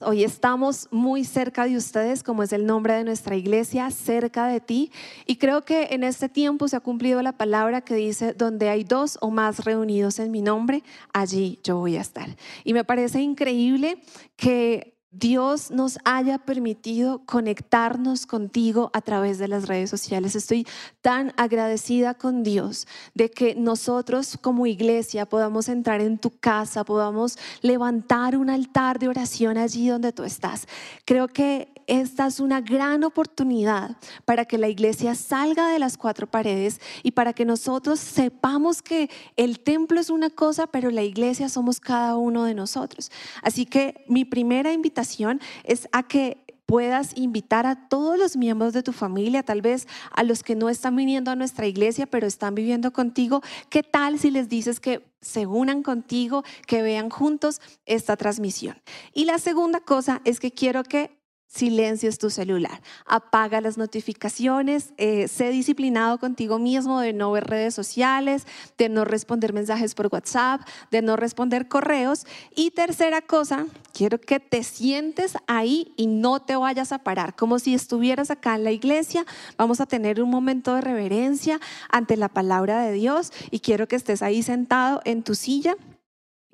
Hoy estamos muy cerca de ustedes, como es el nombre de nuestra iglesia, cerca de ti. Y creo que en este tiempo se ha cumplido la palabra que dice, donde hay dos o más reunidos en mi nombre, allí yo voy a estar. Y me parece increíble que Dios nos haya permitido conectarnos contigo a través de las redes sociales. Estoy tan agradecida con Dios de que nosotros como iglesia podamos entrar en tu casa, podamos levantar un altar de oración allí donde tú estás. Creo que esta es una gran oportunidad para que la iglesia salga de las cuatro paredes y para que nosotros sepamos que el templo es una cosa, pero la iglesia somos cada uno de nosotros. Así que mi primera invitación es a que puedas invitar a todos los miembros de tu familia, tal vez a los que no están viniendo a nuestra iglesia, pero están viviendo contigo. ¿Qué tal si les dices que se unan contigo, que vean juntos esta transmisión? Y la segunda cosa es que quiero que silencias tu celular, apaga las notificaciones, eh, sé disciplinado contigo mismo de no ver redes sociales, de no responder mensajes por WhatsApp, de no responder correos. Y tercera cosa, quiero que te sientes ahí y no te vayas a parar, como si estuvieras acá en la iglesia. Vamos a tener un momento de reverencia ante la palabra de Dios y quiero que estés ahí sentado en tu silla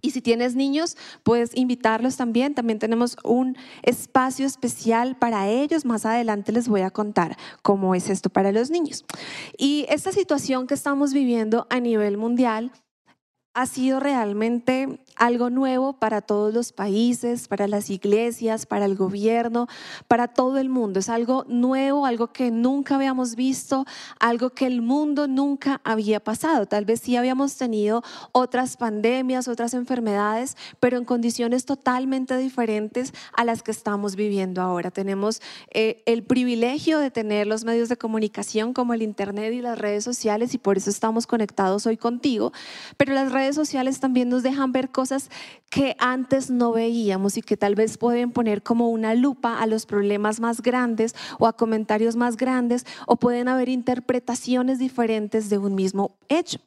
y si tienes niños, puedes invitarlos también. También tenemos un espacio especial para ellos. Más adelante les voy a contar cómo es esto para los niños. Y esta situación que estamos viviendo a nivel mundial ha sido realmente algo nuevo para todos los países, para las iglesias, para el gobierno, para todo el mundo. Es algo nuevo, algo que nunca habíamos visto, algo que el mundo nunca había pasado. Tal vez sí habíamos tenido otras pandemias, otras enfermedades, pero en condiciones totalmente diferentes a las que estamos viviendo ahora. Tenemos eh, el privilegio de tener los medios de comunicación como el Internet y las redes sociales y por eso estamos conectados hoy contigo, pero las redes sociales también nos dejan ver cosas que antes no veíamos y que tal vez pueden poner como una lupa a los problemas más grandes o a comentarios más grandes o pueden haber interpretaciones diferentes de un mismo hecho.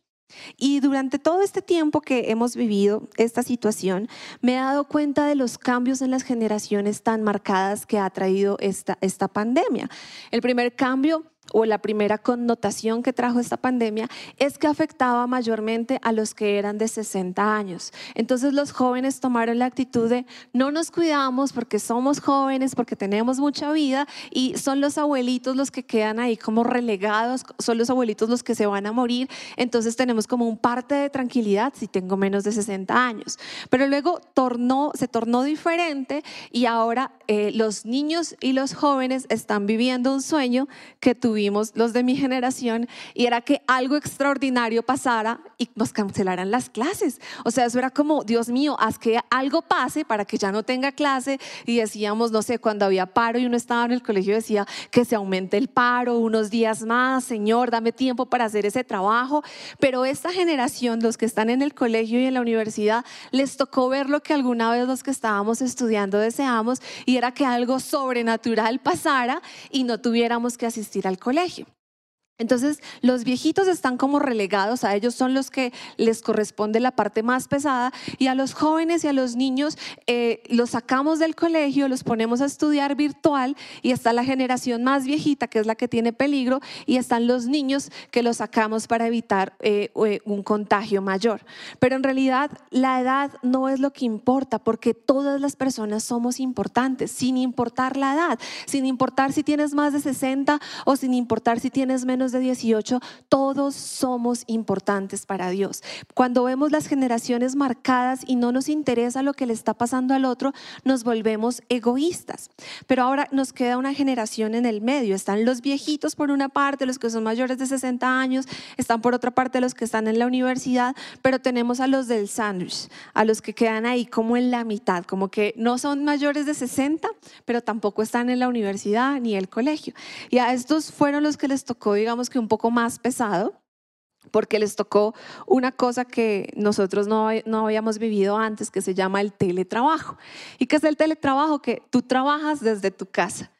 Y durante todo este tiempo que hemos vivido esta situación, me he dado cuenta de los cambios en las generaciones tan marcadas que ha traído esta, esta pandemia. El primer cambio o la primera connotación que trajo esta pandemia es que afectaba mayormente a los que eran de 60 años. Entonces los jóvenes tomaron la actitud de no nos cuidamos porque somos jóvenes, porque tenemos mucha vida y son los abuelitos los que quedan ahí como relegados, son los abuelitos los que se van a morir. Entonces tenemos como un parte de tranquilidad si tengo menos de 60 años. Pero luego tornó, se tornó diferente y ahora eh, los niños y los jóvenes están viviendo un sueño que tuvieron vimos los de mi generación y era que algo extraordinario pasara y nos cancelaran las clases. O sea, eso era como, Dios mío, haz que algo pase para que ya no tenga clase y decíamos, no sé, cuando había paro y uno estaba en el colegio decía que se aumente el paro unos días más, Señor, dame tiempo para hacer ese trabajo. Pero esta generación, los que están en el colegio y en la universidad, les tocó ver lo que alguna vez los que estábamos estudiando deseamos y era que algo sobrenatural pasara y no tuviéramos que asistir al colegio colegio. Entonces, los viejitos están como relegados, a ellos son los que les corresponde la parte más pesada y a los jóvenes y a los niños eh, los sacamos del colegio, los ponemos a estudiar virtual y está la generación más viejita, que es la que tiene peligro, y están los niños que los sacamos para evitar eh, eh, un contagio mayor. Pero en realidad la edad no es lo que importa, porque todas las personas somos importantes, sin importar la edad, sin importar si tienes más de 60 o sin importar si tienes menos de 18, todos somos importantes para Dios. Cuando vemos las generaciones marcadas y no nos interesa lo que le está pasando al otro, nos volvemos egoístas. Pero ahora nos queda una generación en el medio. Están los viejitos por una parte, los que son mayores de 60 años, están por otra parte los que están en la universidad, pero tenemos a los del sándwich, a los que quedan ahí como en la mitad, como que no son mayores de 60, pero tampoco están en la universidad ni el colegio. Y a estos fueron los que les tocó, digamos, que un poco más pesado, porque les tocó una cosa que nosotros no, no, habíamos vivido antes, que se llama el teletrabajo. ¿Y qué es el teletrabajo? Que tú trabajas desde tu casa.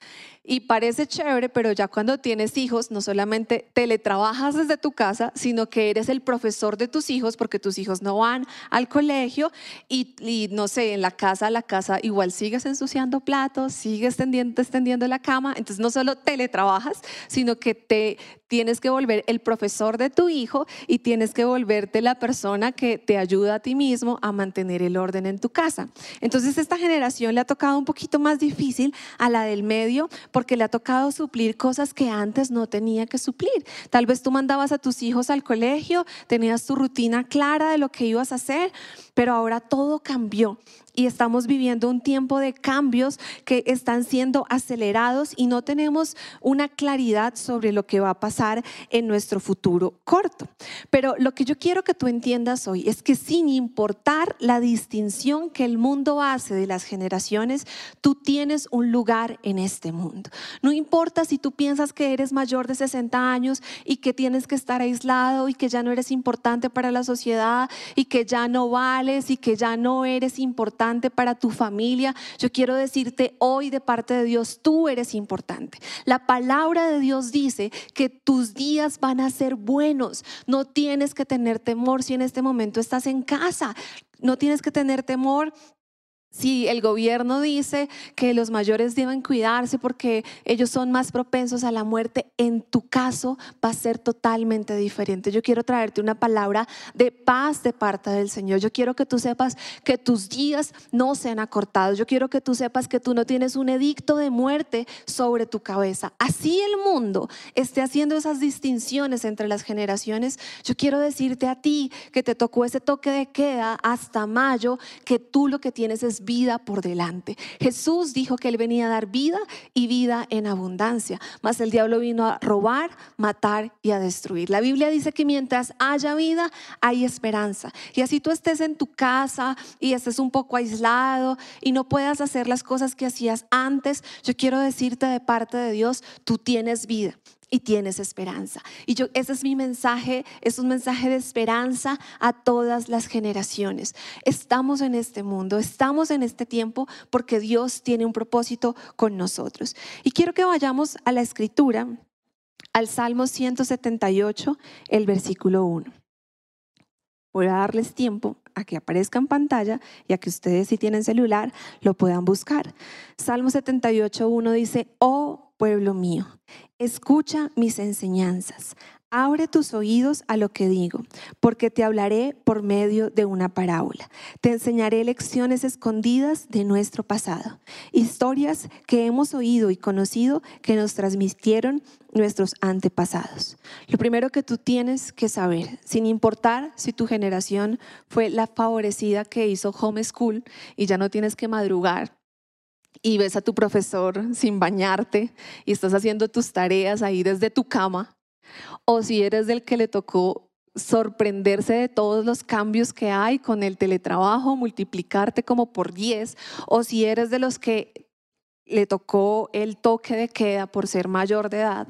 Y parece chévere, pero ya cuando tienes hijos, no solamente teletrabajas desde tu casa, sino que eres el profesor de tus hijos porque tus hijos no van al colegio y, no sé, en la casa, la casa igual sigues ensuciando platos, sigues tendiendo, extendiendo la cama. Entonces no solo teletrabajas, sino que te tienes que volver el profesor de tu hijo y tienes que volverte la persona que te ayuda a ti mismo a mantener el orden en tu casa. Entonces esta generación le ha tocado un poquito más difícil a la del medio porque le ha tocado suplir cosas que antes no tenía que suplir. Tal vez tú mandabas a tus hijos al colegio, tenías tu rutina clara de lo que ibas a hacer, pero ahora todo cambió y estamos viviendo un tiempo de cambios que están siendo acelerados y no tenemos una claridad sobre lo que va a pasar en nuestro futuro corto. Pero lo que yo quiero que tú entiendas hoy es que sin importar la distinción que el mundo hace de las generaciones, tú tienes un lugar en este mundo. No importa si tú piensas que eres mayor de 60 años y que tienes que estar aislado y que ya no eres importante para la sociedad y que ya no y que ya no eres importante para tu familia, yo quiero decirte hoy de parte de Dios, tú eres importante. La palabra de Dios dice que tus días van a ser buenos. No tienes que tener temor si en este momento estás en casa. No tienes que tener temor si el gobierno dice que los mayores deben cuidarse porque ellos son más propensos a la muerte, en tu caso va a ser totalmente diferente. Yo quiero traerte una palabra de paz de parte del Señor. Yo quiero que tú sepas que tus días no sean acortados. Yo quiero que tú sepas que tú no tienes un edicto de muerte sobre tu cabeza. Así el mundo esté haciendo esas distinciones entre las generaciones. Yo quiero decirte a ti que te tocó ese toque de queda hasta mayo, que tú lo que tienes es vida por delante. Jesús dijo que Él venía a dar vida y vida en abundancia, mas el diablo vino a robar, matar y a destruir. La Biblia dice que mientras haya vida, hay esperanza. Y así tú estés en tu casa y estés un poco aislado y no puedas hacer las cosas que hacías antes, yo quiero decirte de parte de Dios, tú tienes vida y tienes esperanza. Y yo, ese es mi mensaje, es un mensaje de esperanza a todas las generaciones. Estamos en este mundo, estamos en este tiempo porque Dios tiene un propósito con nosotros. Y quiero que vayamos a la escritura, al Salmo 178, el versículo 1. Voy a darles tiempo a que aparezca en pantalla y a que ustedes si tienen celular lo puedan buscar. Salmo 78, 1 dice, oh pueblo mío, escucha mis enseñanzas. Abre tus oídos a lo que digo, porque te hablaré por medio de una parábola. Te enseñaré lecciones escondidas de nuestro pasado, historias que hemos oído y conocido que nos transmitieron nuestros antepasados. Lo primero que tú tienes que saber, sin importar si tu generación fue la favorecida que hizo homeschool y ya no tienes que madrugar y ves a tu profesor sin bañarte y estás haciendo tus tareas ahí desde tu cama, o si eres del que le tocó sorprenderse de todos los cambios que hay con el teletrabajo, multiplicarte como por 10, o si eres de los que le tocó el toque de queda por ser mayor de edad,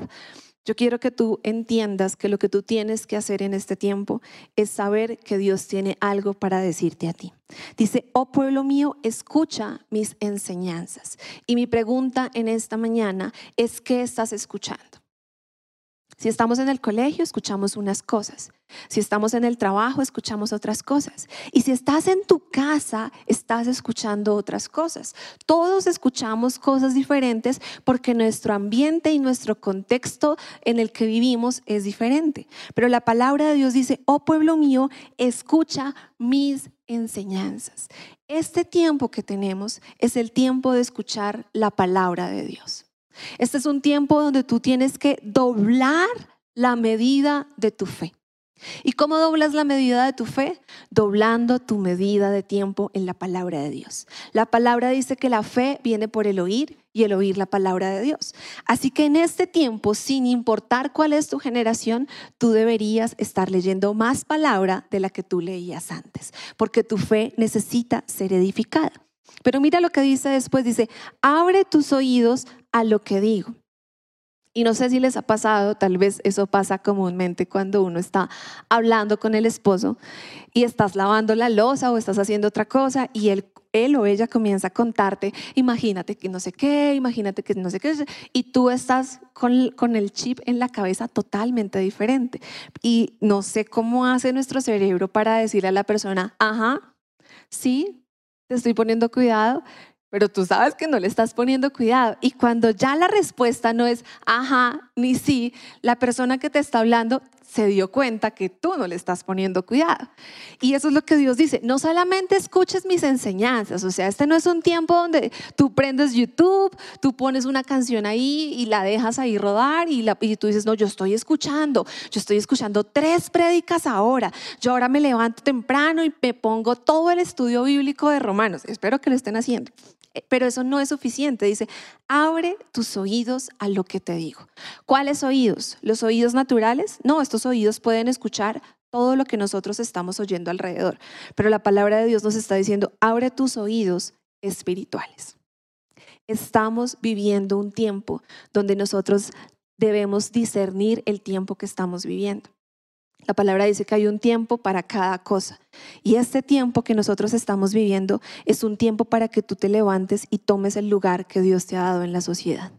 yo quiero que tú entiendas que lo que tú tienes que hacer en este tiempo es saber que Dios tiene algo para decirte a ti. Dice, oh pueblo mío, escucha mis enseñanzas. Y mi pregunta en esta mañana es, ¿qué estás escuchando? Si estamos en el colegio, escuchamos unas cosas. Si estamos en el trabajo, escuchamos otras cosas. Y si estás en tu casa, estás escuchando otras cosas. Todos escuchamos cosas diferentes porque nuestro ambiente y nuestro contexto en el que vivimos es diferente. Pero la palabra de Dios dice, oh pueblo mío, escucha mis enseñanzas. Este tiempo que tenemos es el tiempo de escuchar la palabra de Dios. Este es un tiempo donde tú tienes que doblar la medida de tu fe. ¿Y cómo doblas la medida de tu fe? Doblando tu medida de tiempo en la palabra de Dios. La palabra dice que la fe viene por el oír y el oír la palabra de Dios. Así que en este tiempo, sin importar cuál es tu generación, tú deberías estar leyendo más palabra de la que tú leías antes, porque tu fe necesita ser edificada. Pero mira lo que dice después, dice, abre tus oídos a lo que digo. Y no sé si les ha pasado, tal vez eso pasa comúnmente cuando uno está hablando con el esposo y estás lavando la losa o estás haciendo otra cosa y el, él o ella comienza a contarte, imagínate que no sé qué, imagínate que no sé qué, y tú estás con, con el chip en la cabeza totalmente diferente. Y no sé cómo hace nuestro cerebro para decirle a la persona, ajá, sí, te estoy poniendo cuidado, pero tú sabes que no le estás poniendo cuidado. Y cuando ya la respuesta no es ajá ni sí, la persona que te está hablando se dio cuenta que tú no le estás poniendo cuidado. Y eso es lo que Dios dice, no solamente escuches mis enseñanzas, o sea, este no es un tiempo donde tú prendes YouTube, tú pones una canción ahí y la dejas ahí rodar y, la, tú dices, no, yo estoy escuchando, yo estoy escuchando tres prédicas ahora, yo ahora me levanto temprano y me pongo todo el estudio bíblico de Romanos, espero que lo estén haciendo. Eh, pero eso no es suficiente. Dice, abre tus oídos a lo que te digo. ¿Cuáles oídos? ¿Los oídos naturales? No, estos oídos pueden escuchar todo lo que nosotros estamos oyendo alrededor. Pero la palabra de Dios nos está diciendo, abre tus oídos espirituales. Estamos viviendo un tiempo donde nosotros debemos discernir el tiempo que estamos viviendo. La palabra dice que hay un tiempo para cada cosa. Y este tiempo que nosotros estamos viviendo es un tiempo para que tú te levantes y tomes el lugar que Dios te ha dado en la sociedad.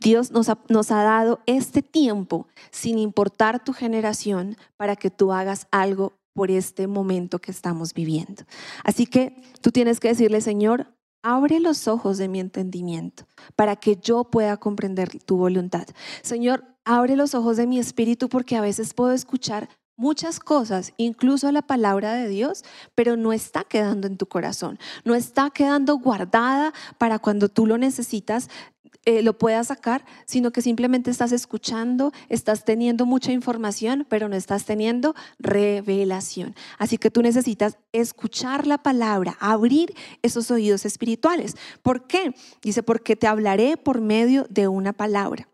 Dios nos ha, nos ha dado este tiempo, sin importar tu generación, para que tú hagas algo por este momento que estamos viviendo. Así que tú tienes que decirle, Señor, abre los ojos de mi entendimiento para que yo pueda comprender tu voluntad. Señor, abre los ojos de mi espíritu porque a veces puedo escuchar muchas cosas, incluso la palabra de Dios, pero no está quedando en tu corazón, no está quedando guardada para cuando tú lo necesitas. Eh, lo puedas sacar, sino que simplemente estás escuchando, estás teniendo mucha información, pero no estás teniendo revelación. Así que tú necesitas escuchar la palabra, abrir esos oídos espirituales. ¿Por qué? Dice, porque te hablaré por medio de una palabra.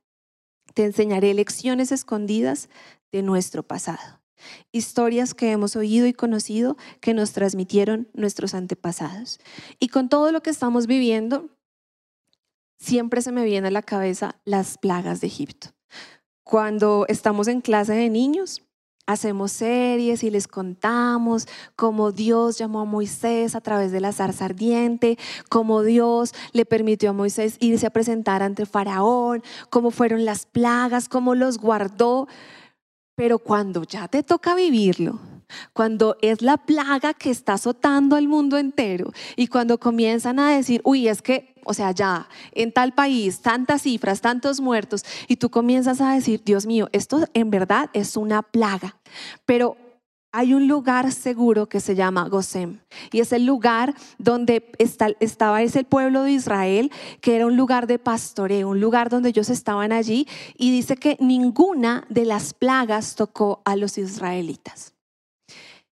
Te enseñaré lecciones escondidas de nuestro pasado historias que hemos oído y conocido que nos transmitieron nuestros antepasados. Y con todo lo que estamos viviendo, siempre se me viene a la cabeza las plagas de Egipto. Cuando estamos en clase de niños, hacemos series y les contamos cómo Dios llamó a Moisés a través de la zarza ardiente, cómo Dios le permitió a Moisés irse a presentar ante Faraón, cómo fueron las plagas, cómo los guardó. Pero cuando ya te toca vivirlo, cuando es la plaga que está azotando al mundo entero y cuando comienzan a decir, uy, es que, o sea, ya en tal país, tantas cifras, tantos muertos, y tú comienzas a decir, Dios mío, esto en verdad es una plaga. Pero hay un lugar seguro que se llama Gosem y es el lugar donde estaba ese pueblo de Israel, que era un lugar de pastoreo, un lugar donde ellos estaban allí y dice que ninguna de las plagas tocó a los israelitas.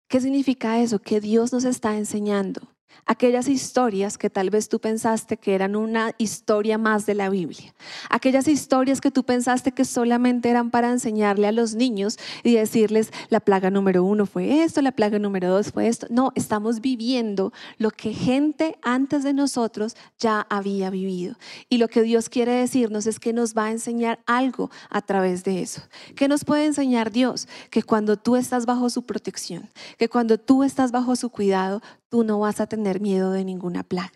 ¿Qué significa eso? Que Dios nos está enseñando aquellas historias que tal vez tú pensaste que eran una historia más de la Biblia, aquellas historias que tú pensaste que solamente eran para enseñarle a los niños y decirles la plaga número uno fue esto, la plaga número dos fue esto. No, estamos viviendo lo que gente antes de nosotros ya había vivido. Y lo que Dios quiere decirnos es que nos va a enseñar algo a través de eso. ¿Qué nos puede enseñar Dios? Que cuando tú estás bajo su protección, que cuando tú estás bajo su cuidado, tú no vas a tener miedo de ninguna plaga.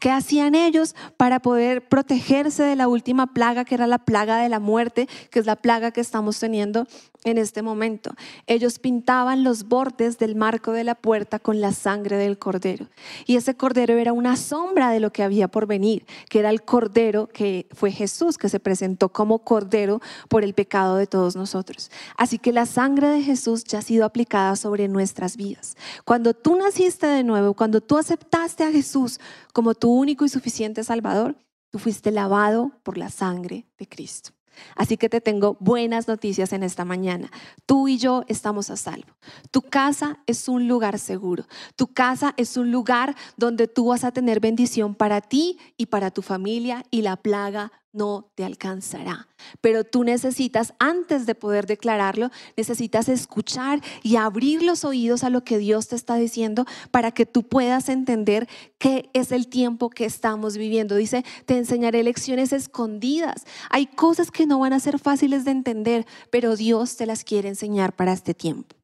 ¿Qué hacían ellos para poder protegerse de la última plaga, que era la plaga de la muerte, que es la plaga que estamos teniendo en este momento. Ellos pintaban los bordes del marco de la puerta con la sangre del cordero. Y ese cordero era una sombra de lo que había por venir, que era el cordero que fue Jesús, que se presentó como cordero por el pecado de todos nosotros. Así que la sangre de Jesús ya ha sido aplicada sobre nuestras vidas. Cuando tú naciste de nuevo, cuando tú aceptaste a Jesús como tu único y suficiente Salvador, tú fuiste lavado por la sangre de Cristo. Así que te tengo buenas noticias en esta mañana. Tú y yo estamos a salvo. Tu casa es un lugar seguro. Tu casa es un lugar donde tú vas a tener bendición para ti y para tu familia y la plaga no te alcanzará. Pero tú necesitas, antes de poder declararlo, necesitas escuchar y abrir los oídos a lo que Dios te está diciendo para que tú puedas entender qué es el tiempo que estamos viviendo. Dice, te enseñaré lecciones escondidas. Hay cosas que no van a ser fáciles de entender, pero Dios te las quiere enseñar para este tiempo.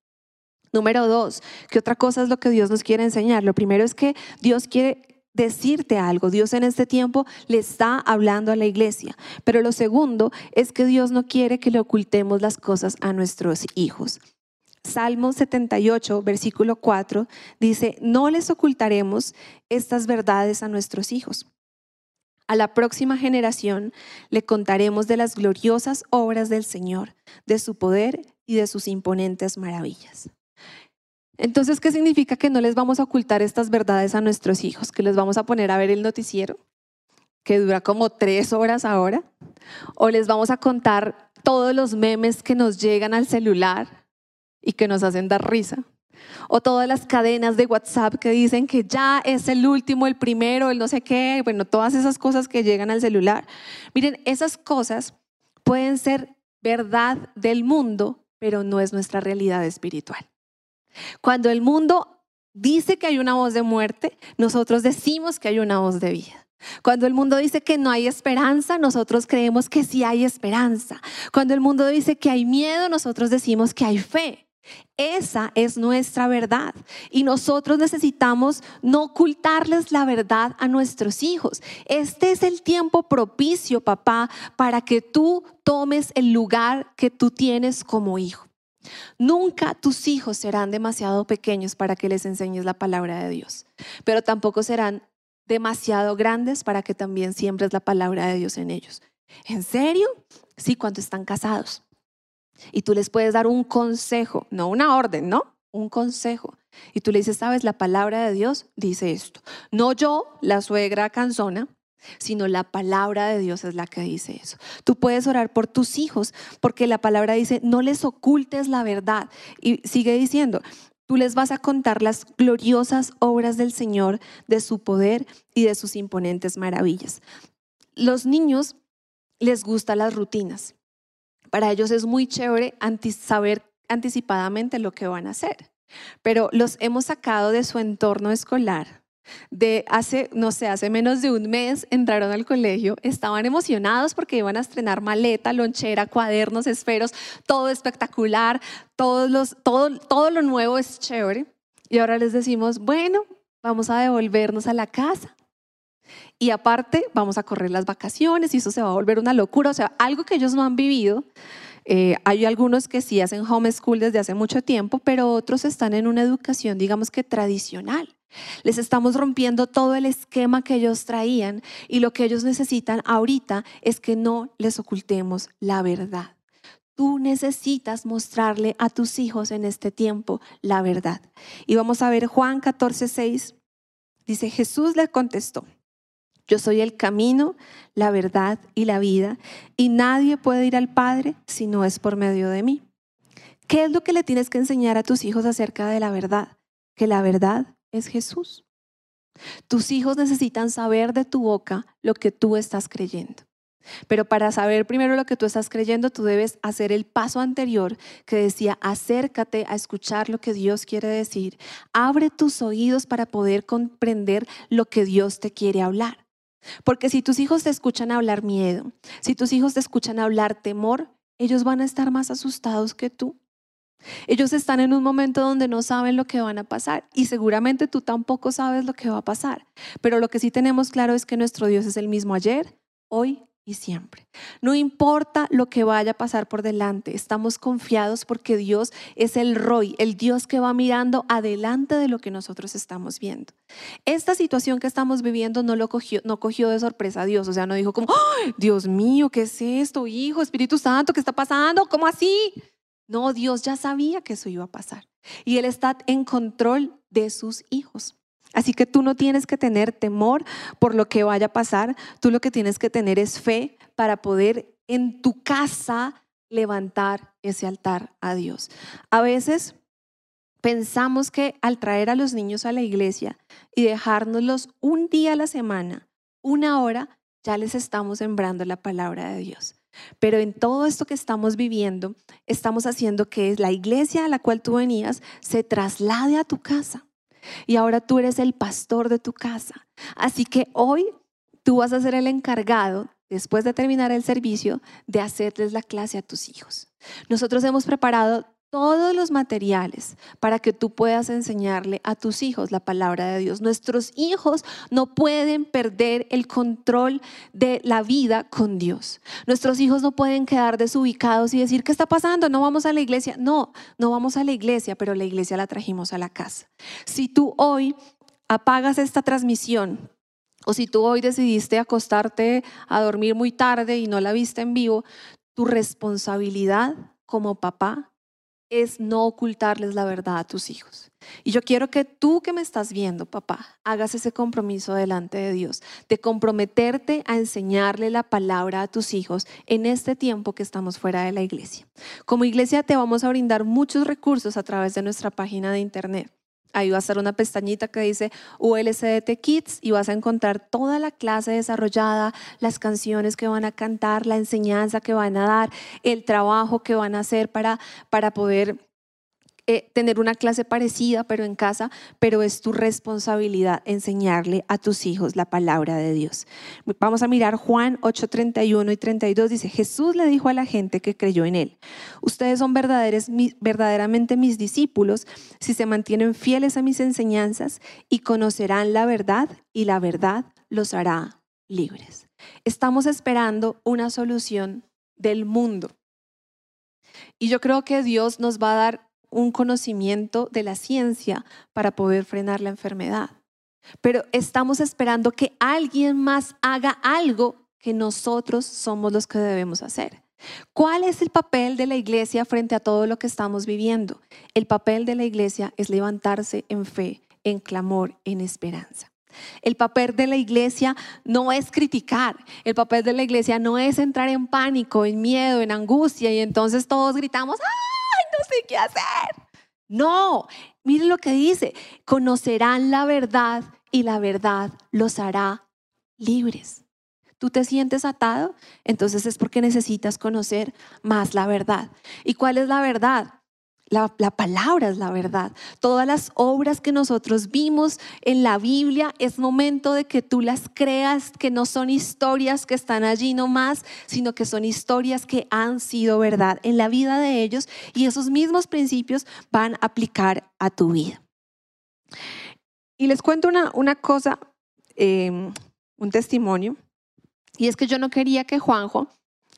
Número dos, ¿qué otra cosa es lo que Dios nos quiere enseñar? Lo primero es que Dios quiere decirte algo. Dios en este tiempo le está hablando a la iglesia. Pero lo segundo es que Dios no quiere que le ocultemos las cosas a nuestros hijos. Salmo 78, versículo 4, dice, no les ocultaremos estas verdades a nuestros hijos. A la próxima generación le contaremos de las gloriosas obras del Señor, de su poder y de sus imponentes maravillas. Entonces, ¿qué significa que no les vamos a ocultar estas verdades a nuestros hijos? ¿Que les vamos a poner a ver el noticiero? que dura como tres horas ahora, o les vamos a contar todos los memes que nos llegan al celular y que nos hacen dar risa, o todas las cadenas de WhatsApp que dicen que ya es el último, el primero, el no sé qué, bueno, todas esas cosas que llegan al celular. Miren, esas cosas pueden ser verdad del mundo, pero no es nuestra realidad espiritual. Cuando el mundo dice que hay una voz de muerte, nosotros decimos que hay una voz de vida. Cuando el mundo dice que no hay esperanza, nosotros creemos que sí hay esperanza. Cuando el mundo dice que hay miedo, nosotros decimos que hay fe. Esa es nuestra verdad y nosotros necesitamos no ocultarles la verdad a nuestros hijos. Este es el tiempo propicio, papá, para que tú tomes el lugar que tú tienes como hijo. Nunca tus hijos serán demasiado pequeños para que les enseñes la palabra de Dios, pero tampoco serán demasiado grandes para que también siembres la palabra de Dios en ellos. ¿En serio? Sí, cuando están casados. Y tú les puedes dar un consejo, no una orden, ¿no? Un consejo. Y tú le dices, sabes, la palabra de Dios dice esto. No yo, la suegra canzona, sino la palabra de Dios es la que dice eso. Tú puedes orar por tus hijos porque la palabra dice, no les ocultes la verdad. Y sigue diciendo, tú les vas a contar las gloriosas obras del Señor, de su poder y de sus imponentes maravillas. Los niños les gustan las rutinas. Para ellos es muy chévere saber anticipadamente lo que van a hacer, pero los hemos sacado de su entorno escolar. De hace, no sé, hace menos de un mes entraron al colegio, estaban emocionados porque iban a estrenar maleta, lonchera, cuadernos, esferos, todo espectacular, todo lo nuevo es chévere. Y ahora les decimos, bueno, vamos a devolvernos a la casa. Y aparte, vamos a correr las vacaciones y eso se va a volver una locura, o sea, algo que ellos no han vivido. Eh, hay algunos que sí hacen homeschool desde hace mucho tiempo, pero otros están en una educación, digamos que tradicional. Les estamos rompiendo todo el esquema que ellos traían y lo que ellos necesitan ahorita es que no les ocultemos la verdad. Tú necesitas mostrarle a tus hijos en este tiempo la verdad. Y vamos a ver Juan 14, 6. Dice, Jesús le contestó, yo soy el camino, la verdad y la vida, y nadie puede ir al Padre si no es por medio de mí. ¿Qué es lo que le tienes que enseñar a tus hijos acerca de la verdad? Que la verdad es Jesús. Tus hijos necesitan saber de tu boca lo que tú estás creyendo. Pero para saber primero lo que tú estás creyendo, tú debes hacer el paso anterior que decía, acércate a escuchar lo que Dios quiere decir. Abre tus oídos para poder comprender lo que Dios te quiere hablar. Porque si tus hijos te escuchan hablar miedo, si tus hijos te escuchan hablar temor, ellos van a estar más asustados que tú. Ellos están en un momento donde no saben lo que van a pasar y seguramente tú tampoco sabes lo que va a pasar. Pero lo que sí tenemos claro es que nuestro Dios es el mismo ayer, hoy y siempre. No importa lo que vaya a pasar por delante, estamos confiados porque Dios es el Roy, el Dios que va mirando adelante de lo que nosotros estamos viendo. Esta situación que estamos viviendo no lo cogió, no cogió de sorpresa a Dios, o sea, no dijo como, Dios mío, ¿qué es esto, Hijo, Espíritu Santo, qué está pasando? ¿Cómo así? No, Dios ya sabía que eso iba a pasar y Él está en control de sus hijos. Así que tú no tienes que tener temor por lo que vaya a pasar, tú lo que tienes que tener es fe para poder en tu casa levantar ese altar a Dios. A veces pensamos que al traer a los niños a la iglesia y dejárnoslos un día a la semana, una hora, ya les estamos sembrando la palabra de Dios. Pero en todo esto que estamos viviendo, estamos haciendo que la iglesia a la cual tú venías se traslade a tu casa y ahora tú eres el pastor de tu casa. Así que hoy tú vas a ser el encargado, después de terminar el servicio, de hacerles la clase a tus hijos. Nosotros hemos preparado todos los materiales para que tú puedas enseñarle a tus hijos la palabra de Dios. Nuestros hijos no pueden perder el control de la vida con Dios. Nuestros hijos no pueden quedar desubicados y decir, ¿qué está pasando? No vamos a la iglesia. No, no vamos a la iglesia, pero la iglesia la trajimos a la casa. Si tú hoy apagas esta transmisión o si tú hoy decidiste acostarte a dormir muy tarde y no la viste en vivo, tu responsabilidad como papá es no ocultarles la verdad a tus hijos. Y yo quiero que tú que me estás viendo, papá, hagas ese compromiso delante de Dios, de comprometerte a enseñarle la palabra a tus hijos en este tiempo que estamos fuera de la iglesia. Como iglesia te vamos a brindar muchos recursos a través de nuestra página de internet. Ahí va a estar una pestañita que dice ULCDT Kids y vas a encontrar toda la clase desarrollada, las canciones que van a cantar, la enseñanza que van a dar, el trabajo que van a hacer para, para poder eh, tener una clase parecida, pero en casa, pero es tu responsabilidad enseñarle a tus hijos la palabra de Dios. Vamos a mirar Juan 8, 31 y 32. Dice, Jesús le dijo a la gente que creyó en él, ustedes son verdaderamente mis discípulos si se mantienen fieles a mis enseñanzas y conocerán la verdad y la verdad los hará libres. Estamos esperando una solución del mundo. Y yo creo que Dios nos va a dar un conocimiento de la ciencia para poder frenar la enfermedad. Pero estamos esperando que alguien más haga algo que nosotros somos los que debemos hacer. ¿Cuál es el papel de la iglesia frente a todo lo que estamos viviendo? El papel de la iglesia es levantarse en fe, en clamor, en esperanza. El papel de la iglesia no es criticar, el papel de la iglesia no es entrar en pánico, en miedo, en angustia y entonces todos gritamos, ¡ah! No sé qué hacer. No, miren lo que dice, conocerán la verdad y la verdad los hará libres. ¿Tú te sientes atado? Entonces es porque necesitas conocer más la verdad. ¿Y cuál es la verdad? La, palabra es la verdad. Todas las obras que nosotros vimos en la Biblia es momento de que tú las creas, que no son historias que están allí nomás, sino que son historias que han sido verdad en la vida de ellos y esos mismos principios van a aplicar a tu vida. Y les cuento una, una cosa, em, un testimonio, y es que yo no quería que Juanjo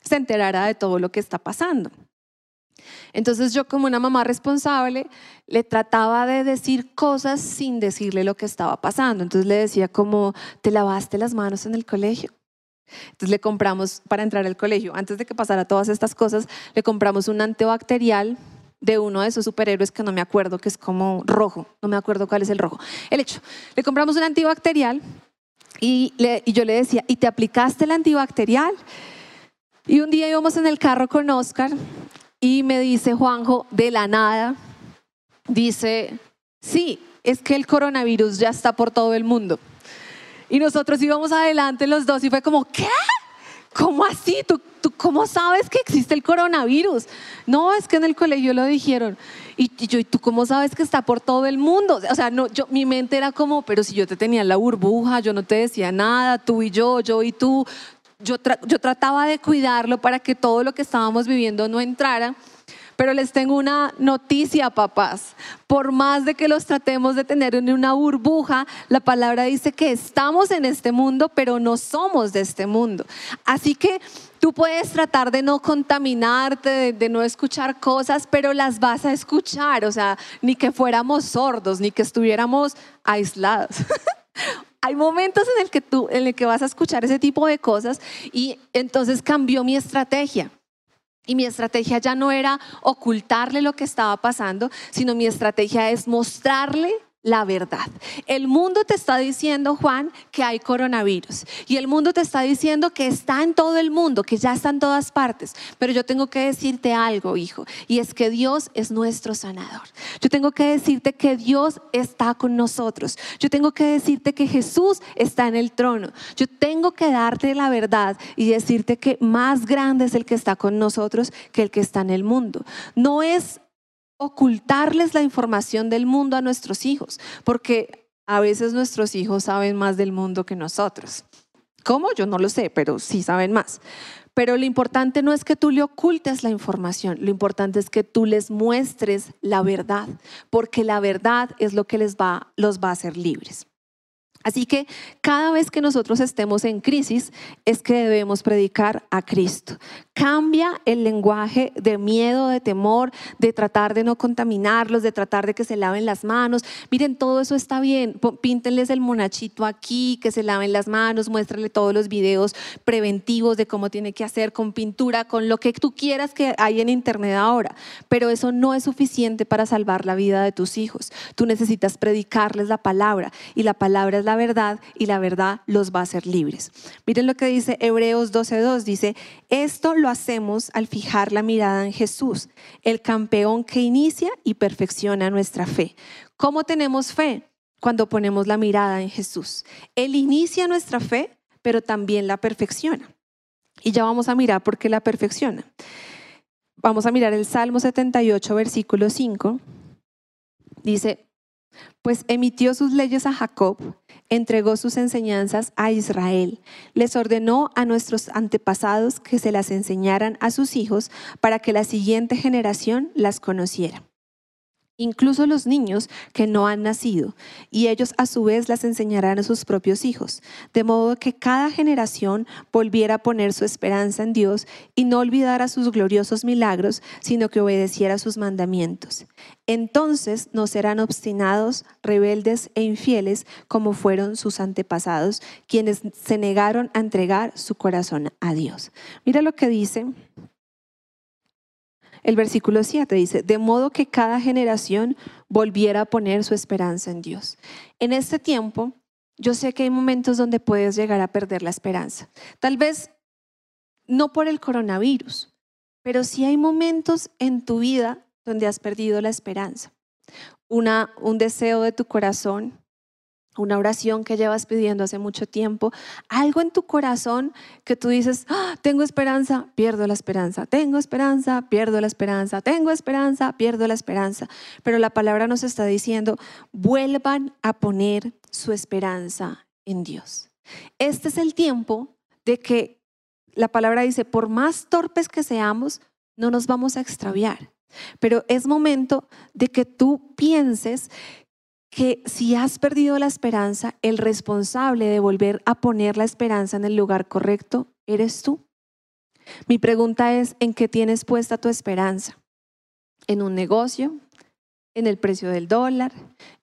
se enterara de todo lo que está pasando. Entonces yo como una mamá responsable le trataba de decir cosas sin decirle lo que estaba pasando. Entonces le decía como, ¿te lavaste las manos en el colegio? Entonces le compramos para entrar al colegio, antes de que pasara todas estas cosas, le compramos un antibacterial de uno de esos superhéroes que no me acuerdo, que es como rojo, no me acuerdo cuál es el rojo. El hecho, le compramos un antibacterial y, y yo le decía, ¿y te aplicaste el antibacterial? Y un día íbamos en el carro con Oscar y me dice Juanjo, de la nada, dice, sí, es que el coronavirus ya está por todo el mundo. Y nosotros íbamos adelante los dos y fue como, ¿qué? ¿Cómo así? ¿Tú, ¿Tú, cómo sabes que existe el coronavirus? No, es que en el colegio lo dijeron. Y, yo, ¿y tú cómo sabes que está por todo el mundo? O sea, no, yo, mi mente era como, pero si yo te tenía en la burbuja, yo no te decía nada, tú y yo, yo y tú, yo, yo trataba de cuidarlo para que todo lo que estábamos viviendo no entrara. Pero les tengo una noticia, papás. Por más de que los tratemos de tener en una burbuja, la palabra dice que estamos en este mundo, pero no somos de este mundo. Así que tú puedes tratar de no contaminarte, de, de no escuchar cosas, pero las vas a escuchar. O sea, ni que fuéramos sordos, ni que estuviéramos aislados. hay momentos en el que tú, en el que vas a escuchar ese tipo de cosas y entonces cambió mi estrategia. Y mi estrategia ya no era ocultarle lo que estaba pasando, sino mi estrategia es mostrarle la verdad. El mundo te está diciendo, Juan, que hay coronavirus. Y el mundo te está diciendo que está en todo el mundo, que ya está en todas partes. Pero yo tengo que decirte algo, hijo, y es que Dios es nuestro sanador. Yo tengo que decirte que Dios está con nosotros. Yo tengo que decirte que Jesús está en el trono. Yo tengo que darte la verdad y decirte que más grande es el que está con nosotros que el que está en el mundo. No es ocultarles la información del mundo a nuestros hijos, porque a veces nuestros hijos saben más del mundo que nosotros. ¿Cómo? Yo no lo sé, pero sí saben más. Pero lo importante no es que tú le ocultes la información, lo importante es que tú les muestres la verdad, porque la verdad es lo que les va, los va a hacer libres. Así que cada vez que nosotros estemos en crisis es que debemos predicar a Cristo. Cambia el lenguaje de miedo, de temor, de tratar de no contaminarlos, de tratar de que se laven las manos. Miren, todo eso está bien. Píntenles el monachito aquí, que se laven las manos, muéstrale todos los videos preventivos de cómo tiene que hacer con pintura, con lo que tú quieras que hay en internet ahora. Pero eso no es suficiente para salvar la vida de tus hijos. Tú necesitas predicarles la palabra y la palabra es la verdad y la verdad los va a hacer libres. Miren lo que dice Hebreos 12.2, dice, esto lo hacemos al fijar la mirada en Jesús, el campeón que inicia y perfecciona nuestra fe. ¿Cómo tenemos fe? Cuando ponemos la mirada en Jesús. Él inicia nuestra fe, pero también la perfecciona. Y ya vamos a mirar por qué la perfecciona. Vamos a mirar el Salmo 78, versículo 5. Dice, pues emitió sus leyes a Jacob, entregó sus enseñanzas a Israel, les ordenó a nuestros antepasados que se las enseñaran a sus hijos para que la siguiente generación las conociera incluso los niños que no han nacido, y ellos a su vez las enseñarán a sus propios hijos, de modo que cada generación volviera a poner su esperanza en Dios y no olvidara sus gloriosos milagros, sino que obedeciera sus mandamientos. Entonces no serán obstinados, rebeldes e infieles como fueron sus antepasados, quienes se negaron a entregar su corazón a Dios. Mira lo que dice el versículo 7 dice, de modo que cada generación volviera a poner su esperanza en Dios. En este tiempo, yo sé que hay momentos donde puedes llegar a perder la esperanza. Tal vez no por el coronavirus, pero sí hay momentos en tu vida donde has perdido la esperanza. Una, un deseo de tu corazón una oración que llevas pidiendo hace mucho tiempo, algo en tu corazón que tú dices, ah, tengo esperanza, pierdo la esperanza, tengo esperanza, pierdo la esperanza, tengo esperanza, pierdo la esperanza. Pero la palabra nos está diciendo, vuelvan a poner su esperanza en Dios. Este es el tiempo de que la palabra dice, por más torpes que seamos, no nos vamos a extraviar. Pero es momento de que tú pienses que si has perdido la esperanza, el responsable de volver a poner la esperanza en el lugar correcto eres tú. Mi pregunta es, ¿en qué tienes puesta tu esperanza? ¿En un negocio? ¿En el precio del dólar?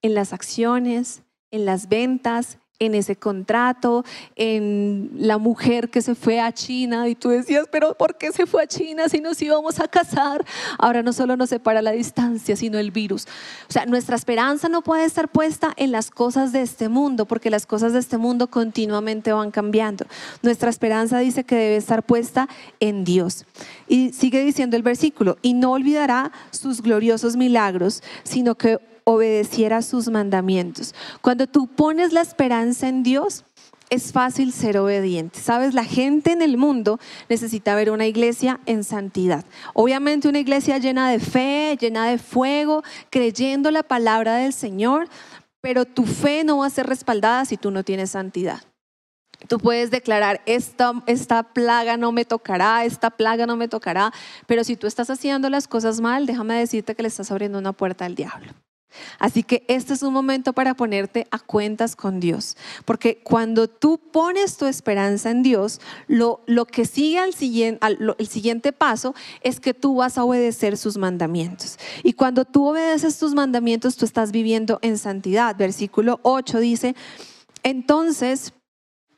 ¿En las acciones? ¿En las ventas? En ese contrato, en la mujer que se fue a China y tú decías, pero ¿por qué se fue a China si nos íbamos a casar? Ahora no solo nos separa la distancia, sino el virus. O sea, nuestra esperanza no puede estar puesta en las cosas de este mundo, porque las cosas de este mundo continuamente van cambiando. Nuestra esperanza dice que debe estar puesta en Dios. Y sigue diciendo el versículo, y no olvidará sus gloriosos milagros, sino que obedeciera sus mandamientos. Cuando tú pones la esperanza en Dios, es fácil ser obediente. Sabes, la gente en el mundo necesita ver una iglesia en santidad. Obviamente una iglesia llena de fe, llena de fuego, creyendo la palabra del Señor, pero tu fe no va a ser respaldada si tú no tienes santidad. Tú puedes declarar, esta, esta plaga no me tocará, esta plaga no me tocará, pero si tú estás haciendo las cosas mal, déjame decirte que le estás abriendo una puerta al diablo. Así que este es un momento para ponerte a cuentas con Dios, porque cuando tú pones tu esperanza en Dios, lo, que sigue al siguiente, el siguiente paso es que tú vas a obedecer sus mandamientos. Y cuando tú obedeces sus mandamientos, tú estás viviendo en santidad. Versículo 8 dice, entonces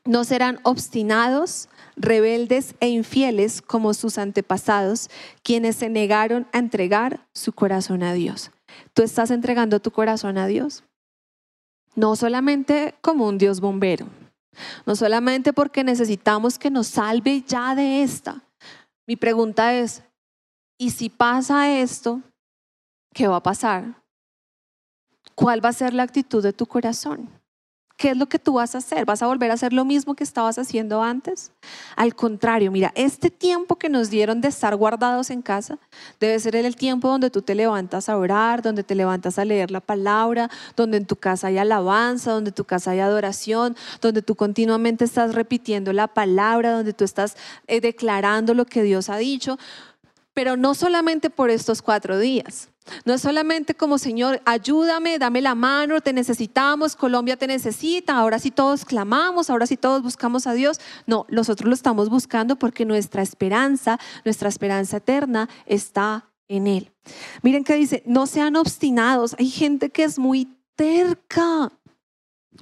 no serán obstinados, rebeldes e infieles como sus antepasados, quienes se negaron a entregar su corazón a Dios. Tú estás entregando tu corazón a Dios. No solamente como un Dios bombero, no solamente porque necesitamos que nos salve ya de esta. Mi pregunta es, ¿y si pasa esto, qué va a pasar? ¿Cuál va a ser la actitud de tu corazón? ¿Qué es lo que tú vas a hacer? ¿Vas a volver a hacer lo mismo que estabas haciendo antes? Al contrario, mira, este tiempo que nos dieron de estar guardados en casa debe ser el tiempo donde tú te levantas a orar, donde te levantas a leer la palabra, donde en tu casa hay alabanza, donde en tu casa hay adoración, donde tú continuamente estás repitiendo la palabra, donde tú estás eh, declarando lo que Dios ha dicho, pero no solamente por estos cuatro días. No es solamente como, Señor, ayúdame, dame la mano, te necesitamos, Colombia te necesita, ahora sí todos clamamos, ahora sí todos buscamos a Dios. No, nosotros lo estamos buscando porque nuestra esperanza, nuestra esperanza eterna está en Él. Miren que dice, no sean obstinados. Hay gente que es muy terca.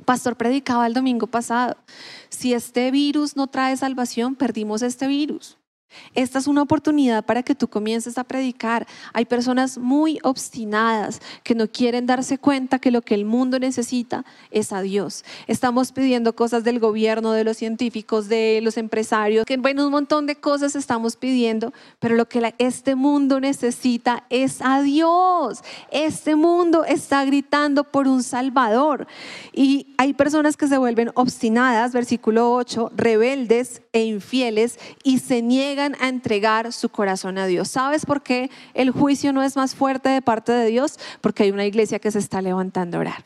Pastor predicaba el domingo pasado, si este virus no trae salvación, perdimos este virus. Esta es una oportunidad para que tú comiences a predicar. Hay personas muy obstinadas que no quieren darse cuenta que lo que el mundo necesita es a Dios. Estamos pidiendo cosas del gobierno, de los científicos, de los empresarios, que bueno, un montón de cosas estamos pidiendo, pero lo que este mundo necesita es a Dios. Este mundo está gritando por un Salvador. Y hay personas que se vuelven obstinadas, versículo 8, rebeldes e infieles y se niegan a entregar su corazón a Dios. ¿Sabes por qué el juicio no es más fuerte de parte de Dios? Porque hay una iglesia que se está levantando a orar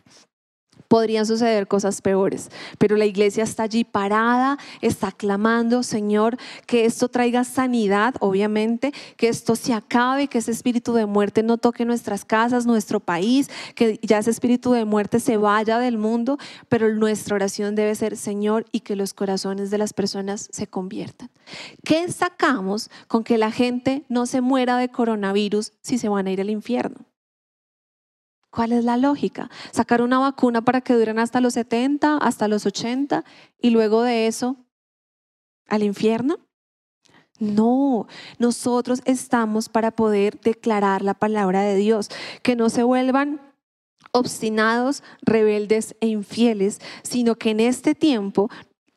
podrían suceder cosas peores. Pero la iglesia está allí parada, está clamando, Señor, que esto traiga sanidad, obviamente, que esto se acabe, que ese espíritu de muerte no toque nuestras casas, nuestro país, que ya ese espíritu de muerte se vaya del mundo, pero nuestra oración debe ser, Señor, y que los corazones de las personas se conviertan. ¿Qué sacamos con que la gente no se muera de coronavirus si se van a ir al infierno? ¿Cuál es la lógica? Sacar una vacuna para que duren hasta los 70, hasta los 80 y luego de eso al infierno. No, nosotros estamos para poder declarar la palabra de Dios, que no se vuelvan obstinados, rebeldes e infieles, sino que en este tiempo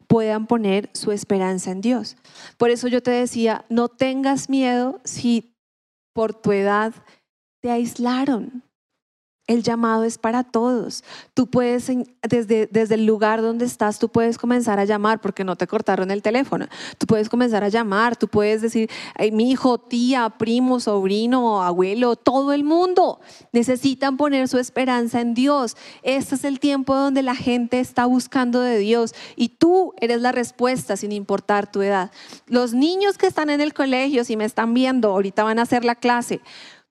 puedan poner su esperanza en Dios. Por eso yo te decía, no tengas miedo si por tu edad te aislaron. El llamado es para todos. Tú puedes, desde, desde el lugar donde estás, tú puedes comenzar a llamar porque no te cortaron el teléfono. Tú puedes comenzar a llamar, tú puedes decir, mi hijo, tía, primo, sobrino, abuelo, todo el mundo necesitan poner su esperanza en Dios. Este es el tiempo donde la gente está buscando de Dios y tú eres la respuesta sin importar tu edad. Los niños que están en el colegio, si me están viendo, ahorita van a hacer la clase.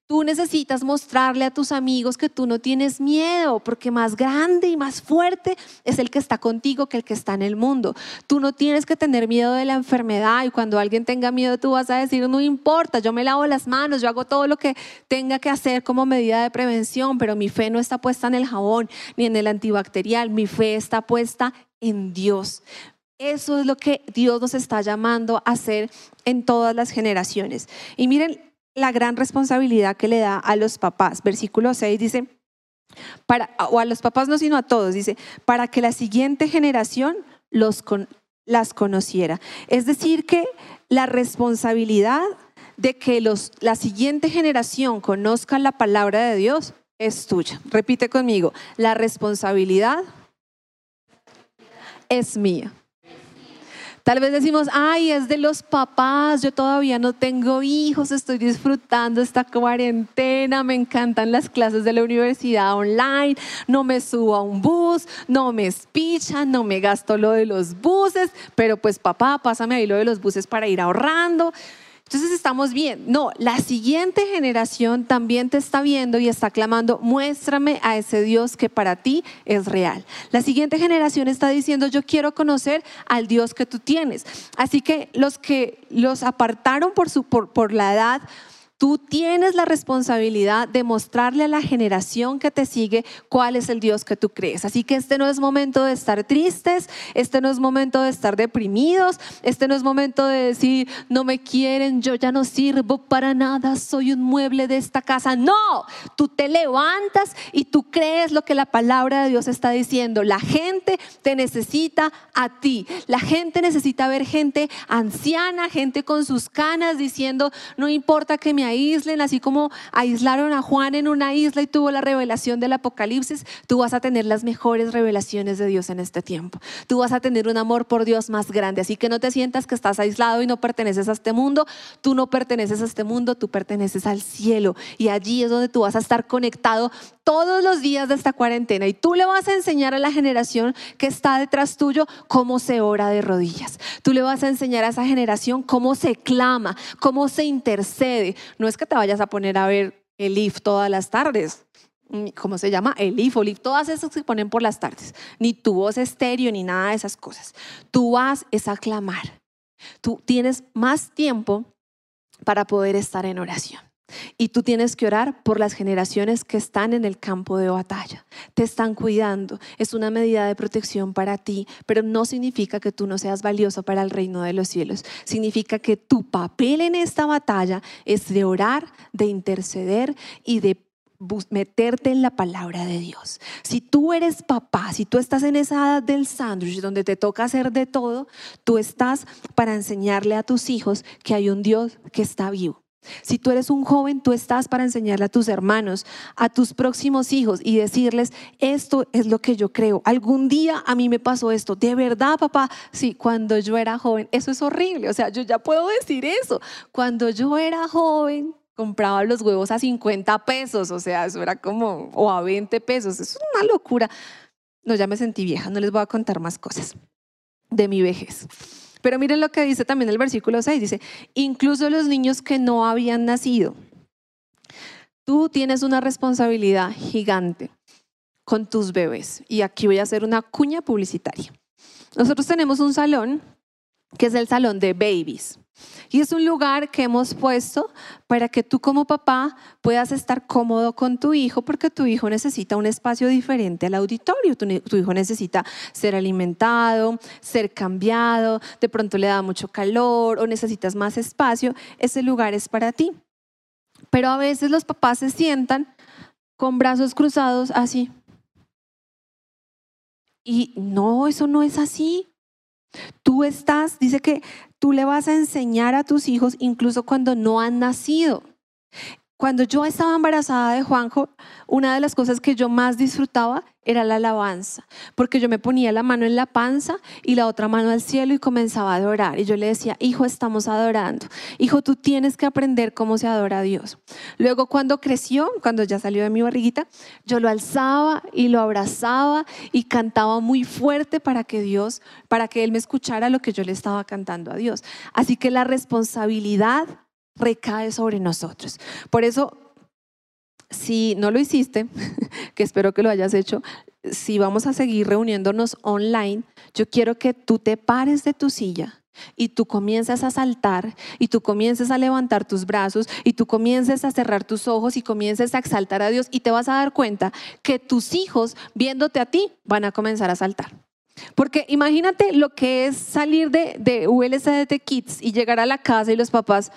Tú necesitas mostrarle a tus amigos que tú no tienes miedo, porque más grande y más fuerte es el que está contigo que el que está en el mundo. Tú no tienes que tener miedo de la enfermedad y cuando alguien tenga miedo tú vas a decir, no importa, yo me lavo las manos, yo hago todo lo que tenga que hacer como medida de prevención, pero mi fe no está puesta en el jabón ni en el antibacterial, mi fe está puesta en Dios. Eso es lo que Dios nos está llamando a hacer en todas las generaciones. Y miren, la gran responsabilidad que le da a los papás. Versículo 6 dice, para, o a los papás no, sino a todos, dice, para que la siguiente generación los las conociera. Es decir, que la responsabilidad de que los, la siguiente generación conozca la palabra de Dios es tuya. Repite conmigo, la responsabilidad es mía. Tal vez decimos, ay, es de los papás, yo todavía no tengo hijos, estoy disfrutando esta cuarentena, me encantan las clases de la universidad online, no me subo a un bus, no me espichan, no me gasto lo de los buses, pero pues papá, pásame ahí lo de los buses para ir ahorrando. Entonces estamos bien. No, la siguiente generación también te está viendo y está clamando, muéstrame a ese Dios que para ti es real. La siguiente generación está diciendo, yo quiero conocer al Dios que tú tienes. Así que los que los apartaron por, su, por, por la edad, Tú tienes la responsabilidad de mostrarle a la generación que te sigue cuál es el Dios que tú crees. Así que este no es momento de estar tristes, este no es momento de estar deprimidos, este no es momento de decir, no me quieren, yo ya no sirvo para nada, soy un mueble de esta casa. No, tú te levantas y tú crees lo que la palabra de Dios está diciendo. La gente te necesita a ti. La gente necesita ver gente anciana, gente con sus canas diciendo, no importa que mi me aíslen, así como aislaron a Juan en una isla y tuvo la revelación del Apocalipsis, tú vas a tener las mejores revelaciones de Dios en este tiempo. Tú vas a tener un amor por Dios más grande, así que no te sientas que estás aislado y no perteneces a este mundo. Tú no perteneces a este mundo, tú perteneces al cielo y allí es donde tú vas a estar conectado todos los días de esta cuarentena y tú le vas a enseñar a la generación que está detrás tuyo cómo se ora de rodillas. Tú le vas a enseñar a esa generación cómo se clama, cómo se intercede. No es que te vayas a poner a ver el IF todas las tardes. ¿Cómo se llama? El IF, o todas esas se ponen por las tardes. Ni tu voz estéreo, ni nada de esas cosas. Tú vas a clamar. Tú tienes más tiempo para poder estar en oración. Y tú tienes que orar por las generaciones que están en el campo de batalla. Te están cuidando. Es una medida de protección para ti, pero no significa que tú no seas valioso para el reino de los cielos. Significa que tu papel en esta batalla es de orar, de interceder y de meterte en la palabra de Dios. Si tú eres papá, si tú estás en esa edad del sándwich donde te toca hacer de todo, tú estás para enseñarle a tus hijos que hay un Dios que está vivo si tú eres un joven, tú estás para enseñarle a tus hermanos, a tus próximos hijos y decirles, esto es lo que yo creo. Algún día a mí me pasó esto. De verdad, papá, sí, cuando yo era joven, eso es horrible. O sea, yo ya puedo decir eso. Cuando yo era joven, compraba los huevos a 50 pesos. O sea, eso era como, o a 20 pesos. Eso es una locura. No, ya me sentí vieja, no les voy a contar más cosas de mi vejez. Pero miren lo que dice también el versículo 6, dice, incluso los niños que no habían nacido. Tú tienes una responsabilidad gigante con tus bebés. Y aquí voy a hacer una cuña publicitaria. Nosotros tenemos un salón que es el salón de babies. Y es un lugar que hemos puesto para que tú como papá puedas estar cómodo con tu hijo porque tu hijo necesita un espacio diferente al auditorio. Tu, hijo necesita ser alimentado, ser cambiado, de pronto le da mucho calor o necesitas más espacio. Ese lugar es para ti. Pero a veces los papás se sientan con brazos cruzados así. Y no, eso no es así. Tú estás, dice que tú le vas a enseñar a tus hijos incluso cuando no han nacido. Cuando yo estaba embarazada de Juanjo, una de las cosas que yo más disfrutaba era la alabanza, porque yo me ponía la mano en la panza y la otra mano al cielo y comenzaba a adorar. Y yo le decía, hijo, estamos adorando. Hijo, tú tienes que aprender cómo se adora a Dios. Luego cuando creció, cuando ya salió de mi barriguita, yo lo alzaba y lo abrazaba y cantaba muy fuerte para que Dios, para que Él me escuchara lo que yo le estaba cantando a Dios. Así que la responsabilidad recae sobre nosotros. Por eso, si no lo hiciste, que espero que lo hayas hecho, si vamos a seguir reuniéndonos online, yo quiero que tú te pares de tu silla y tú comiences a saltar y tú comiences a levantar tus brazos y tú comiences a cerrar tus ojos y comiences a exaltar a Dios y te vas a dar cuenta que tus hijos viéndote a ti van a comenzar a saltar. Porque imagínate lo que es salir de, de ULCDT Kids y llegar a la casa y los papás,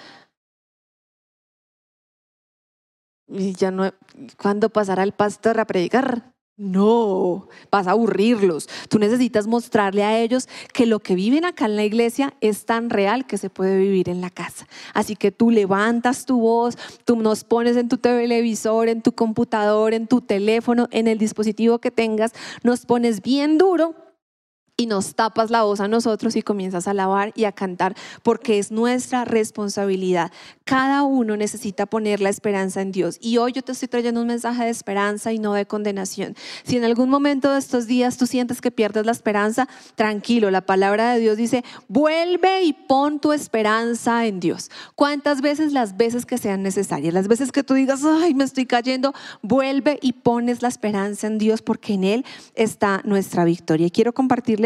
y ya no, ¿cuándo pasará el pastor a predicar? No, vas a aburrirlos. Tú necesitas mostrarle a ellos que lo que viven acá en la iglesia es tan real que se puede vivir en la casa. Así que tú levantas tu voz, tú nos pones en tu televisor, en tu computador, en tu teléfono, en el dispositivo que tengas, nos pones bien duro y nos tapas la voz a nosotros y comienzas a alabar y a cantar, porque es nuestra responsabilidad. Cada uno necesita poner la esperanza en Dios. Y hoy yo te estoy trayendo un mensaje de esperanza y no de condenación. Si en algún momento de estos días tú sientes que pierdes la esperanza, tranquilo, la palabra de Dios dice, vuelve y pon tu esperanza en Dios. ¿Cuántas veces? Las veces que sean necesarias. Las veces que tú digas, ay, me estoy cayendo, vuelve y pones la esperanza en Dios, porque en Él está nuestra victoria. Y quiero compartirles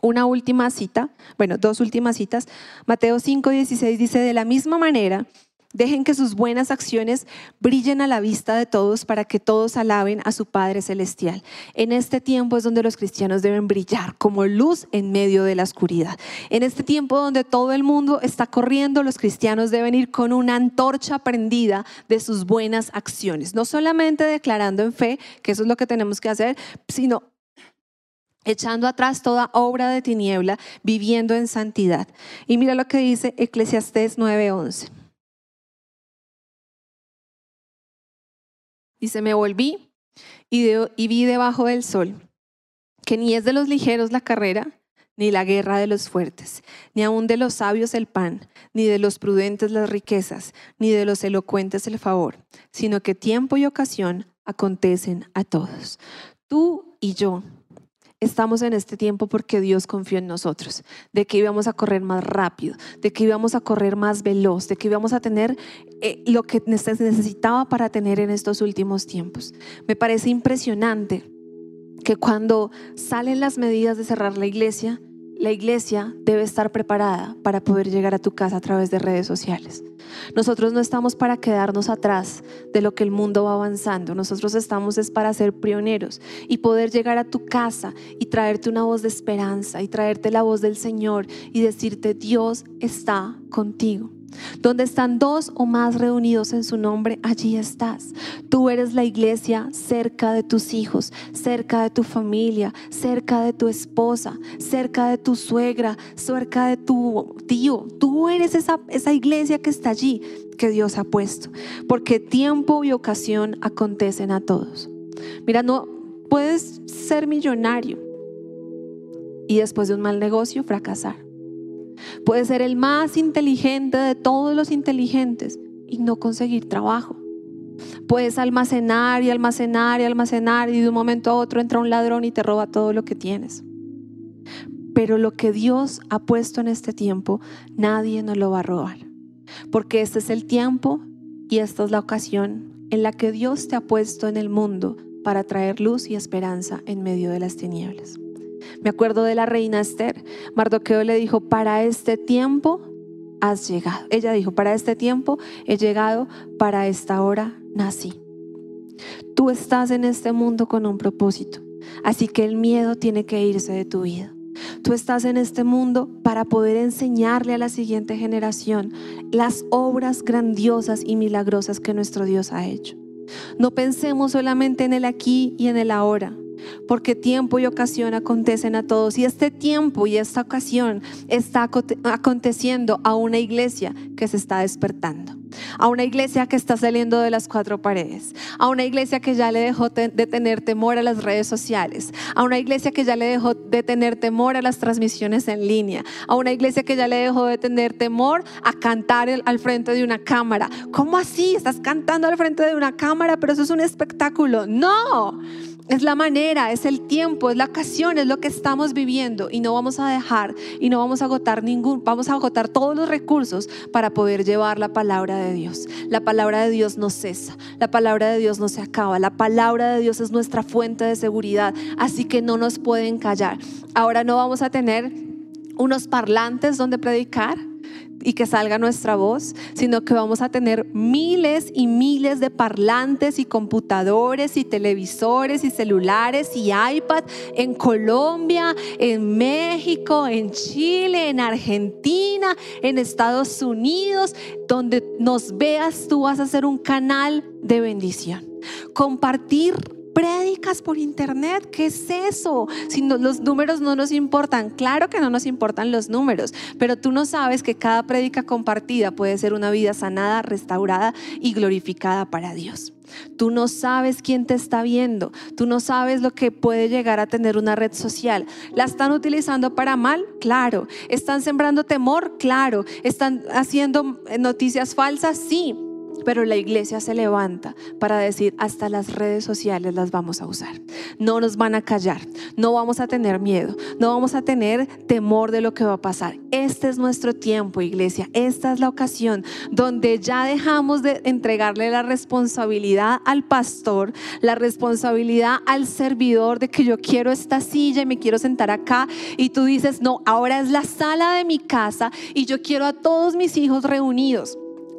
una última cita, bueno, dos últimas citas. Mateo 5, 16 dice, de la misma manera, dejen que sus buenas acciones brillen a la vista de todos para que todos alaben a su Padre Celestial. En este tiempo es donde los cristianos deben brillar como luz en medio de la oscuridad. En este tiempo donde todo el mundo está corriendo, los cristianos deben ir con una antorcha prendida de sus buenas acciones. No solamente declarando en fe, que eso es lo que tenemos que hacer, sino echando atrás toda obra de tiniebla, viviendo en santidad. Y mira lo que dice Eclesiastés 9:11. Dice, me volví y, y vi debajo del sol que ni es de los ligeros la carrera, ni la guerra de los fuertes, ni aun de los sabios el pan, ni de los prudentes las riquezas, ni de los elocuentes el favor, sino que tiempo y ocasión acontecen a todos. Tú y yo estamos en este tiempo porque Dios confió en nosotros, de que íbamos a correr más rápido, de que íbamos a correr más veloz, de que íbamos a tener eh, lo que necesitaba para tener en estos últimos tiempos. Me parece impresionante que cuando salen las medidas de cerrar la iglesia, la iglesia debe estar preparada para poder llegar a tu casa a través de redes sociales. Nosotros no estamos para quedarnos atrás de lo que el mundo va avanzando. Nosotros estamos es para ser pioneros y poder llegar a tu casa y traerte una voz de esperanza y traerte la voz del Señor y decirte Dios está contigo. Donde están dos o más reunidos en su nombre, allí estás. Tú eres la iglesia cerca de tus hijos, cerca de tu familia, cerca de tu esposa, cerca de tu suegra, cerca de tu tío. Tú eres esa, esa iglesia que está allí, que Dios ha puesto. Porque tiempo y ocasión acontecen a todos. Mira, no puedes ser millonario y después de un mal negocio fracasar. Puedes ser el más inteligente de todos los inteligentes y no conseguir trabajo. Puedes almacenar y almacenar y almacenar y de un momento a otro entra un ladrón y te roba todo lo que tienes. Pero lo que Dios ha puesto en este tiempo, nadie nos lo va a robar. Porque este es el tiempo y esta es la ocasión en la que Dios te ha puesto en el mundo para traer luz y esperanza en medio de las tinieblas. Me acuerdo de la reina Esther. Mardoqueo le dijo, para este tiempo has llegado. Ella dijo, para este tiempo he llegado, para esta hora nací. Tú estás en este mundo con un propósito, así que el miedo tiene que irse de tu vida. Tú estás en este mundo para poder enseñarle a la siguiente generación las obras grandiosas y milagrosas que nuestro Dios ha hecho. No pensemos solamente en el aquí y en el ahora porque tiempo y ocasión acontecen a todos. Y este tiempo y esta ocasión está aconteciendo a una iglesia que se está despertando, a una iglesia que está saliendo de las cuatro paredes, a una iglesia que ya le dejó de tener temor a las redes sociales, a una iglesia que ya le dejó de tener temor a las transmisiones en línea, a una iglesia que ya le dejó de tener temor a cantar al frente de una cámara. ¿Cómo así? Estás cantando al frente de una cámara, pero eso es un espectáculo. No, es la manera, es el tiempo, es la ocasión, es lo que estamos viviendo y no vamos a dejar y no vamos a agotar ningún, vamos a agotar todos los recursos para poder llevar la palabra de Dios. La palabra de Dios no cesa, la palabra de Dios no se acaba, la palabra de Dios es nuestra fuente de seguridad, así que no nos pueden callar. Ahora no vamos a tener unos parlantes donde predicar, y que salga nuestra voz, sino que vamos a tener miles y miles de parlantes y computadores y televisores y celulares y iPad en Colombia, en México, en Chile, en Argentina, en Estados Unidos, donde nos veas tú vas a ser un canal de bendición. Compartir prédicas por internet, ¿qué es eso? Si los números no nos importan, claro que no nos importan los números, pero tú no sabes que cada prédica compartida puede ser una vida sanada, restaurada y glorificada para Dios. Tú no sabes quién te está viendo, tú no sabes lo que puede llegar a tener una red social. ¿La están utilizando para mal? Claro. ¿Están sembrando temor? Claro. ¿Están haciendo noticias falsas? Sí. Pero la iglesia se levanta para decir, hasta las redes sociales las vamos a usar. No nos van a callar, no vamos a tener miedo, no vamos a tener temor de lo que va a pasar. Este es nuestro tiempo, iglesia. Esta es la ocasión donde ya dejamos de entregarle la responsabilidad al pastor, la responsabilidad al servidor de que yo quiero esta silla y me quiero sentar acá. Y tú dices, no, ahora es la sala de mi casa y yo quiero a todos mis hijos reunidos.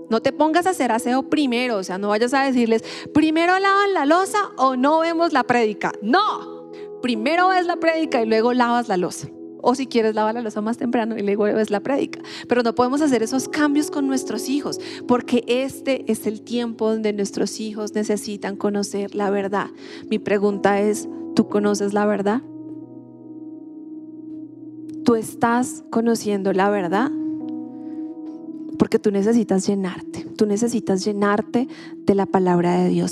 No te pongas a hacer aseo primero, o sea, no vayas a decirles, primero lavan la losa o no vemos la prédica. No, primero ves la prédica y luego lavas la losa. O si quieres lavar la losa más temprano y luego ves la prédica. Pero no podemos hacer esos cambios con nuestros hijos, porque este es el tiempo donde nuestros hijos necesitan conocer la verdad. Mi pregunta es, ¿tú conoces la verdad? ¿Tú estás conociendo la verdad? Porque tú necesitas llenarte, tú necesitas llenarte de la palabra de Dios.